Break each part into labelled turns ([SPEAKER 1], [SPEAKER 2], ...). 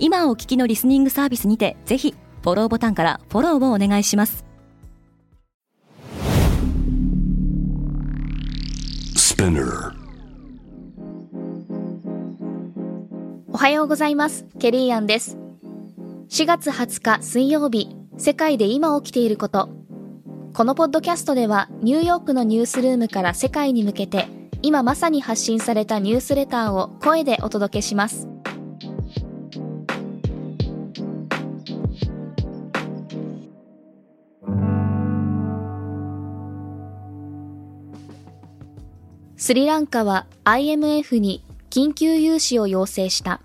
[SPEAKER 1] 今お聞きのリスニングサービスにてぜひフォローボタンからフォローをお願いします。
[SPEAKER 2] おはようございます。ケリーアンです。4月20日水曜日世界で今起きていること。このポッドキャストではニューヨークのニュースルームから世界に向けて今まさに発信されたニュースレターを声でお届けしますスリランカは IMF に緊急融資を要請した。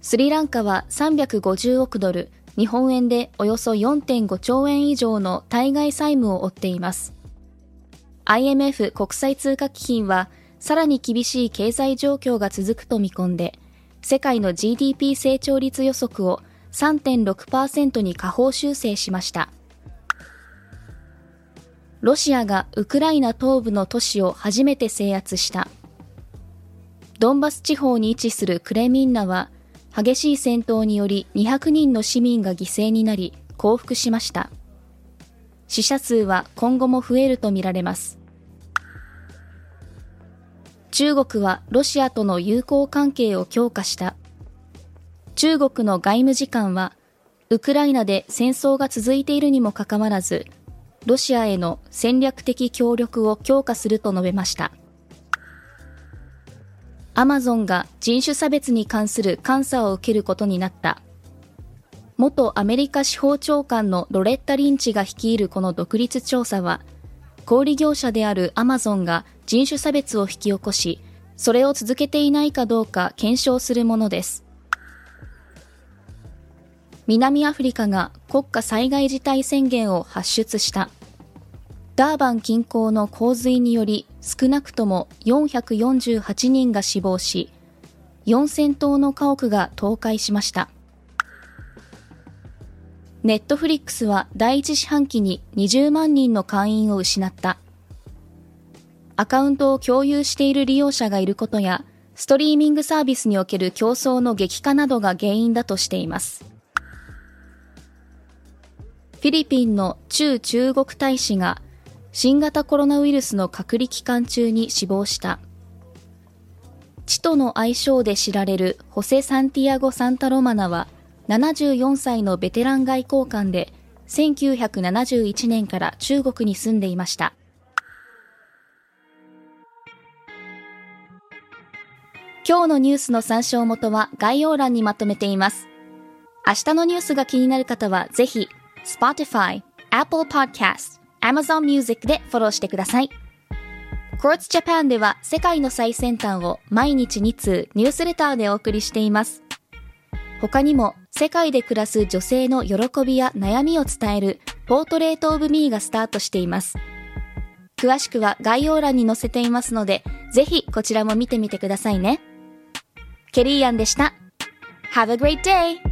[SPEAKER 2] スリランカは350億ドル日本円でおよそ4.5兆円以上の対外債務を負っています。IMF 国際通貨基金はさらに厳しい経済状況が続くと見込んで世界の GDP 成長率予測を3.6%に下方修正しました。ロシアがウクライナ東部の都市を初めて制圧した。ドンバス地方に位置するクレミンナは激しい戦闘により200人の市民が犠牲になり降伏しました。死者数は今後も増えるとみられます。中国はロシアとの友好関係を強化した。中国の外務次官はウクライナで戦争が続いているにもかかわらずロシアへの戦略的協力を強化すると述べました。アマゾンが人種差別に関する監査を受けることになった。元アメリカ司法長官のロレッタ・リンチが率いるこの独立調査は、小売業者であるアマゾンが人種差別を引き起こし、それを続けていないかどうか検証するものです。南アフリカが国家災害事態宣言を発出した。ダーバン近郊の洪水により少なくとも448人が死亡し、4000棟の家屋が倒壊しました。ネットフリックスは第一四半期に20万人の会員を失った。アカウントを共有している利用者がいることや、ストリーミングサービスにおける競争の激化などが原因だとしています。フィリピンの駐中国大使が新型コロナウイルスの隔離期間中に死亡した。チトの愛称で知られるホセ・サンティアゴ・サンタロマナは74歳のベテラン外交官で1971年から中国に住んでいました。今日のニュースの参照元は概要欄にまとめています。明日のニュースが気になる方はぜひ Spotify、Apple Podcast、Amazon Music でフォローしてください。Quartz Japan では世界の最先端を毎日2通ニュースレターでお送りしています。他にも世界で暮らす女性の喜びや悩みを伝えるポートレートオブミーがスタートしています。詳しくは概要欄に載せていますので、ぜひこちらも見てみてくださいね。ケリーアンでした。Have a great day!